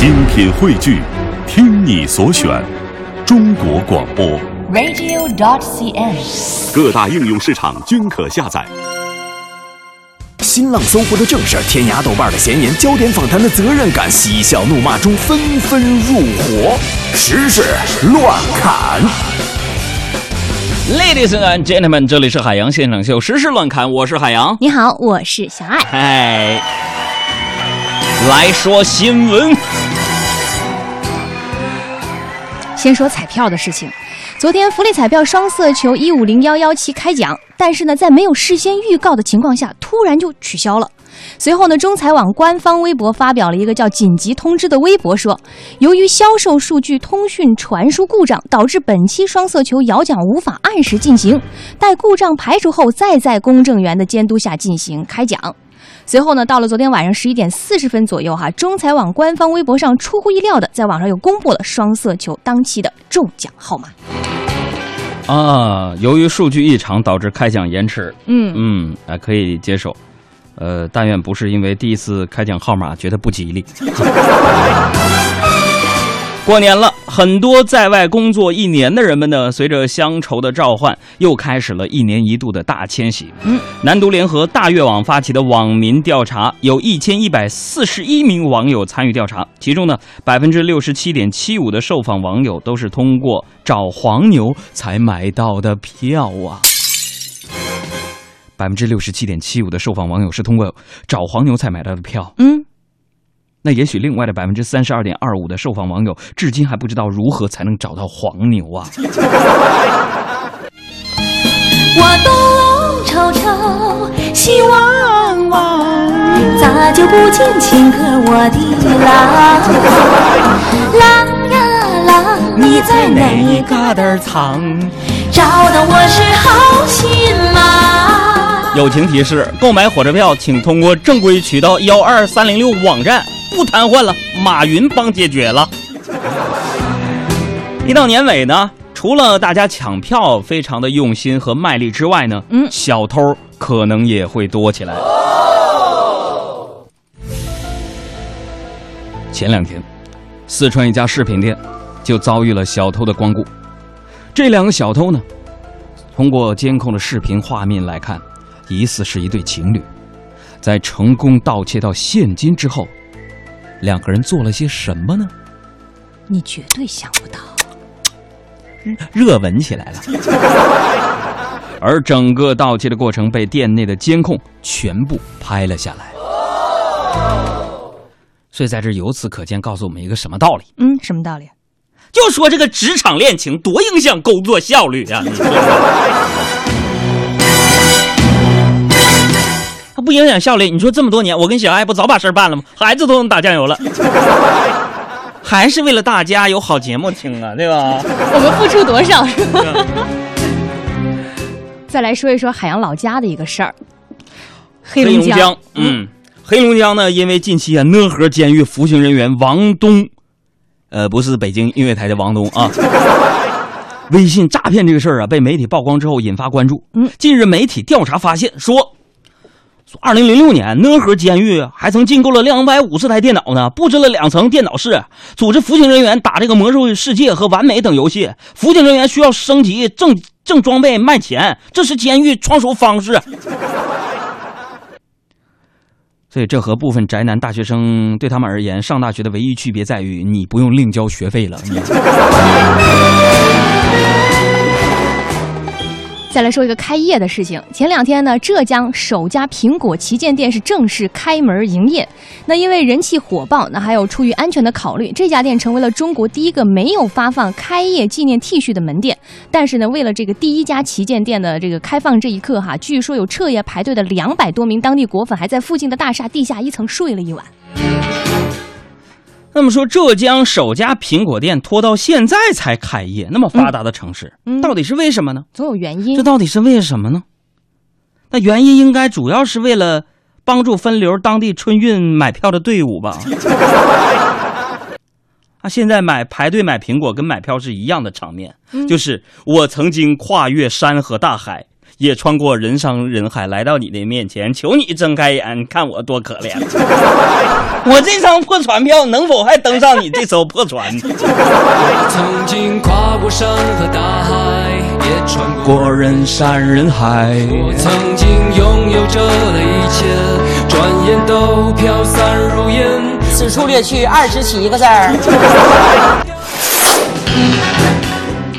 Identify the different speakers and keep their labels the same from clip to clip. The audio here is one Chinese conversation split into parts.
Speaker 1: 精品汇聚，听你所选，中国广播。
Speaker 2: radio.dot.cn，。
Speaker 1: 各大应用市场均可下载。
Speaker 3: 新浪、搜狐的正事，天涯、豆瓣的闲言，焦点访谈的责任感，嬉笑怒骂中纷纷入伙，时事乱砍。
Speaker 4: Ladies and gentlemen，这里是海洋现场秀，时事乱砍，我是海洋。
Speaker 5: 你好，我是小爱。
Speaker 4: 嗨，来说新闻。
Speaker 5: 先说彩票的事情，昨天福利彩票双色球一五零幺幺七开奖，但是呢，在没有事先预告的情况下，突然就取消了。随后呢，中彩网官方微博发表了一个叫“紧急通知”的微博，说，由于销售数据通讯传输故障，导致本期双色球摇奖无法按时进行，待故障排除后，再在公证员的监督下进行开奖。随后呢，到了昨天晚上十一点四十分左右，哈，中彩网官方微博上出乎意料的，在网上又公布了双色球当期的中奖号码。
Speaker 4: 啊，由于数据异常导致开奖延迟，
Speaker 5: 嗯
Speaker 4: 嗯，还可以接受。呃，但愿不是因为第一次开奖号码觉得不吉利。过年了，很多在外工作一年的人们呢，随着乡愁的召唤，又开始了一年一度的大迁徙。
Speaker 5: 嗯，
Speaker 4: 南都联合大阅网发起的网民调查，有一千一百四十一名网友参与调查，其中呢，百分之六十七点七五的受访网友都是通过找黄牛才买到的票啊。百分之六十七点七五的受访网友是通过找黄牛才买到的票。
Speaker 5: 嗯，
Speaker 4: 那也许另外的百分之三十二点二五的受访网友，至今还不知道如何才能找到黄牛啊！
Speaker 2: 我东瞅瞅，西望望，咋就不见情哥我的郎？郎呀郎，你在哪？
Speaker 4: 旮瘩藏？
Speaker 2: 找的我是好心忙。
Speaker 4: 友情提示：购买火车票请通过正规渠道幺二三零六网站，不瘫痪了，马云帮解决了。一到年尾呢，除了大家抢票非常的用心和卖力之外呢，
Speaker 5: 嗯
Speaker 4: 小偷可能也会多起来。前两天，四川一家饰品店就遭遇了小偷的光顾。这两个小偷呢，通过监控的视频画面来看，疑似是一对情侣。在成功盗窃到现金之后，两个人做了些什么呢？
Speaker 5: 你绝对想不到。
Speaker 4: 热吻起来了。而整个盗窃的过程被店内的监控全部拍了下来。所以在这由此可见，告诉我们一个什么道理？
Speaker 5: 嗯，什么道理？
Speaker 4: 就说这个职场恋情多影响工作效率啊！它不影响效率，你说这么多年，我跟小爱不早把事儿办了吗？孩子都能打酱油了，还是为了大家有好节目听啊，对吧？
Speaker 5: 我们付出多少？是吧？再来说一说海洋老家的一个事儿，黑龙江。
Speaker 4: 嗯，黑龙江呢，因为近期啊，讷河监狱服刑人员王东，呃，不是北京音乐台的王东啊，微信诈骗这个事儿啊，被媒体曝光之后引发关注。
Speaker 5: 嗯，
Speaker 4: 近日媒体调查发现说。二零零六年，讷河监狱还曾进购了两百五十台电脑呢，布置了两层电脑室，组织服刑人员打这个《魔兽世界》和《完美》等游戏。服刑人员需要升级正正装备卖钱，这是监狱创收方式。所以，这和部分宅男大学生对他们而言，上大学的唯一区别在于，你不用另交学费了。
Speaker 5: 再来说一个开业的事情。前两天呢，浙江首家苹果旗舰店是正式开门营业。那因为人气火爆，那还有出于安全的考虑，这家店成为了中国第一个没有发放开业纪念 T 恤的门店。但是呢，为了这个第一家旗舰店的这个开放这一刻哈，据说有彻夜排队的两百多名当地果粉还在附近的大厦地下一层睡了一晚。
Speaker 4: 那么说，浙江首家苹果店拖到现在才开业，那么发达的城市，
Speaker 5: 嗯
Speaker 4: 到底是为什么呢？
Speaker 5: 总有原因
Speaker 4: 这。到底是为什么呢？那原因应该主要是为了帮助分流当地春运买票的队伍吧。啊，现在买排队买苹果跟买票是一样的场面，就是我曾经跨越山河大海，也穿过人山人海来到你的面前，求你睁开眼，看我多可怜。我这张破船票能否还登上你这艘破船？
Speaker 6: 曾经跨过山和大海，也穿过。
Speaker 4: 过人山人海，
Speaker 6: 我曾经拥有着的一切，转眼都飘散如烟。
Speaker 7: 此处略去二十七个字儿。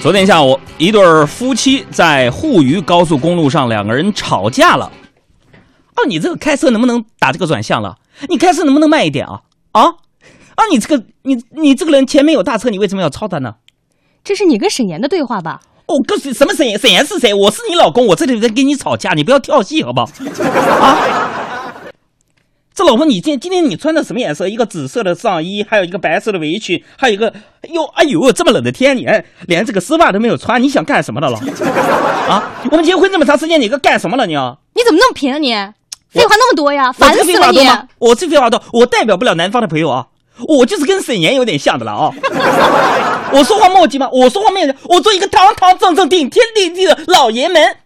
Speaker 4: 昨天下午，一对儿夫妻在沪渝高速公路上，两个人吵架了。哦，你这个开车能不能打这个转向了？你开车能不能慢一点啊？啊啊！你这个你你这个人前面有大车，你为什么要超他呢？
Speaker 5: 这是你跟沈岩的对话吧？
Speaker 4: 哦，告诉你什么沈岩？沈岩是谁？我是你老公，我这里在跟你吵架，你不要跳戏好不好？啊！这老婆，你今今天你穿的什么颜色？一个紫色的上衣，还有一个白色的围裙，还有一个，哎呦哎呦，这么冷的天，你还连这个丝袜都没有穿，你想干什么的了？啊！我们结婚这么长时间，你个干什么了你啊？
Speaker 5: 你怎么那么贫啊你？废话那么多呀，烦死了你！
Speaker 4: 我这废话多，我代表不了南方的朋友啊，我就是跟沈岩有点像的了啊。我说话墨迹吗？我说话面，我做一个堂堂正正、顶天立地的老爷们，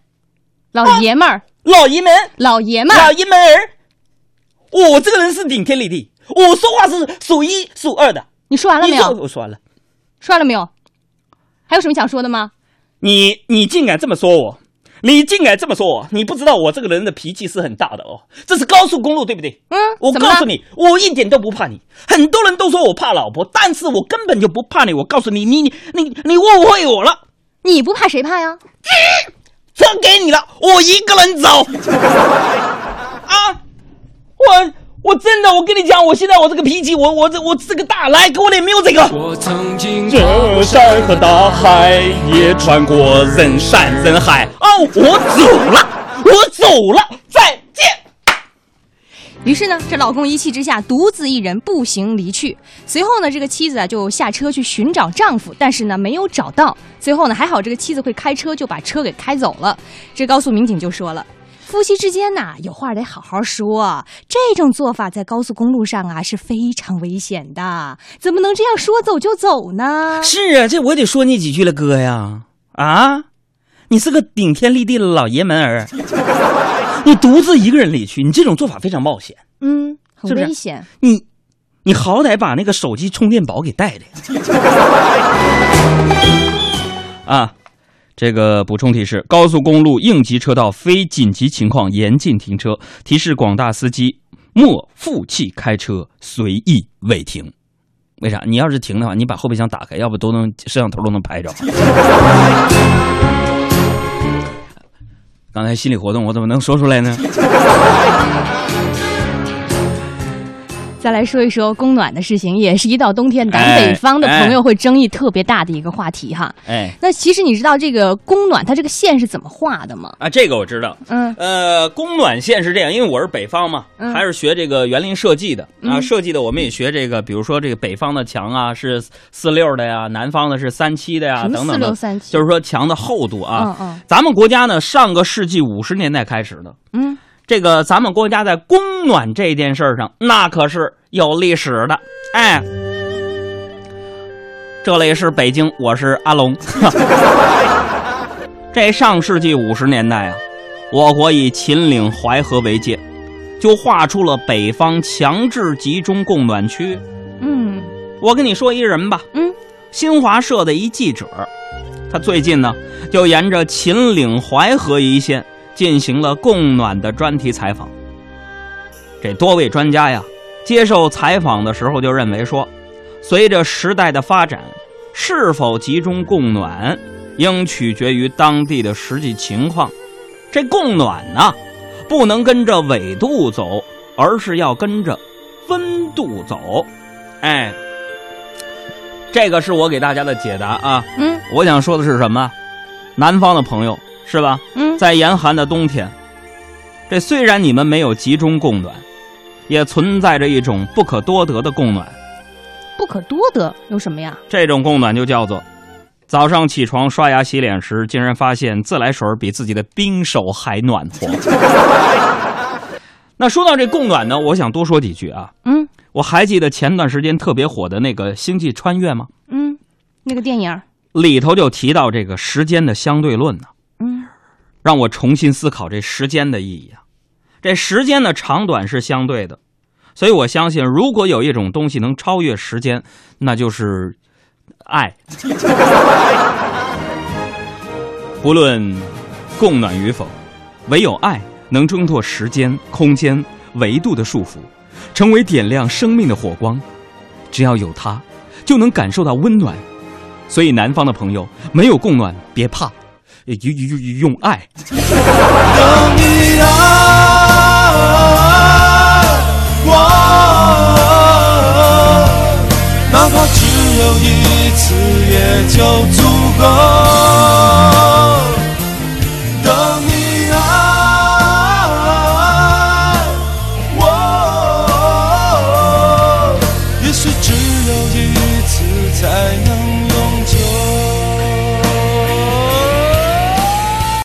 Speaker 5: 老爷们儿，
Speaker 4: 老爷们，
Speaker 5: 老爷们，
Speaker 4: 老爷们儿。我这个人是顶天立地，我说话是数一数二的。
Speaker 5: 你说完了没有？
Speaker 4: 我说完了。
Speaker 5: 说完了没有？还有什么想说的吗？
Speaker 4: 你你竟敢这么说我，你竟敢这么说我，你不知道我这个人的脾气是很大的哦。这是高速公路，对不对？
Speaker 5: 嗯
Speaker 4: 我告诉你，我一点都不怕你。很多人都说我怕老婆，但是我根本就不怕你。我告诉你，你你你你误会我了，
Speaker 5: 你不怕谁怕呀？
Speaker 4: 车给你了，我一个人走。啊，我我真的，我跟你讲，我现在我这个脾气，我我这我这个大，来给我点 music。
Speaker 6: 我曾经跨
Speaker 4: 这
Speaker 6: 过
Speaker 4: 山和大海，也穿过人山人海。哦，我走了，我走了，再见。
Speaker 5: 于是呢，这老公一气之下，独自一人步行离去。随后呢，这个妻子啊就下车去寻找丈夫，但是呢没有找到。最后呢，还好这个妻子会开车，就把车给开走了。这高速民警就说了。夫妻之间呐，有话得好好说。这种做法在高速公路上啊是非常危险的，怎么能这样说走就走呢？
Speaker 4: 是啊，这我得说你几句了，哥呀！啊，你是个顶天立地的老爷们儿，你独自一个人离去，你这种做法非常冒险。
Speaker 5: 嗯，很危险。
Speaker 4: 你，你好歹把那个手机充电宝给带着呀！啊，这个补充提示：高速公路应急车道非紧急情况严禁停车，提示广大司机莫负气开车，随意违停。为啥？你要是停的话，你把后备箱打开，要不都能摄像头都能拍着。刚才心理活动我怎么能说出来呢？
Speaker 5: 再来说一说供暖的事情，也是一到冬天南
Speaker 4: 哎
Speaker 5: 北方的朋友会争议特别大的一个话题哈。
Speaker 4: 哎
Speaker 5: 那其实你知道这个供暖它这个线是怎么画的吗？
Speaker 4: 啊，这个我知道。
Speaker 5: 嗯
Speaker 4: 呃，供暖线是这样，因为我是北方嘛，
Speaker 5: 嗯
Speaker 4: 还是学这个园林设计的啊。
Speaker 5: 嗯
Speaker 4: 设计的我们也学这个，比如说这个北方的墙啊是四六的呀，南方的是三七的呀，等等的
Speaker 5: ，4637
Speaker 4: 就是说墙的厚度啊。
Speaker 5: 嗯嗯
Speaker 4: 咱们国家呢，上个世纪五十年代开始的，
Speaker 5: 嗯，
Speaker 4: 这个咱们国家在供暖这件事儿上，那可是有历史的。哎，这里是北京，我是阿龙。这上世纪五十年代啊，我国以秦岭淮河为界，就划出了北方强制集中供暖区。
Speaker 5: 嗯
Speaker 4: 我跟你说一人吧，
Speaker 5: 嗯，
Speaker 4: 新华社的一记者，他最近呢就沿着秦岭淮河一线进行了供暖的专题采访。这多位专家呀，接受采访的时候就认为说，随着时代的发展，是否集中供暖，应取决于当地的实际情况。这供暖呢，不能跟着纬度走，而是要跟着温度走。哎，这个是我给大家的解答啊。
Speaker 5: 嗯
Speaker 4: 我想说的是什么？南方的朋友是吧？
Speaker 5: 嗯，
Speaker 4: 在严寒的冬天，这虽然你们没有集中供暖，也存在着一种不可多得的供暖。
Speaker 5: 不可多得有什么呀？
Speaker 4: 这种供暖就叫做：早上起床刷牙洗脸时，竟然发现自来水比自己的冰手还暖和。那说到这供暖呢，我想多说几句啊。
Speaker 5: 嗯
Speaker 4: 我还记得前段时间特别火的那个《星际穿越》吗？
Speaker 5: 嗯，那个电影，
Speaker 4: 里头就提到这个时间的相对论呢。
Speaker 5: 嗯
Speaker 4: 让我重新思考这时间的意义啊。这时间的长短是相对的，所以我相信，如果有一种东西能超越时间，那就是爱。不论供暖与否，唯有爱能挣脱时间、空间、维度的束缚，成为点亮生命的火光。只要有它，就能感受到温暖。所以，南方的朋友没有供暖别怕，也用爱
Speaker 6: 等你爱
Speaker 4: 我，哪怕只有一次，也就足够。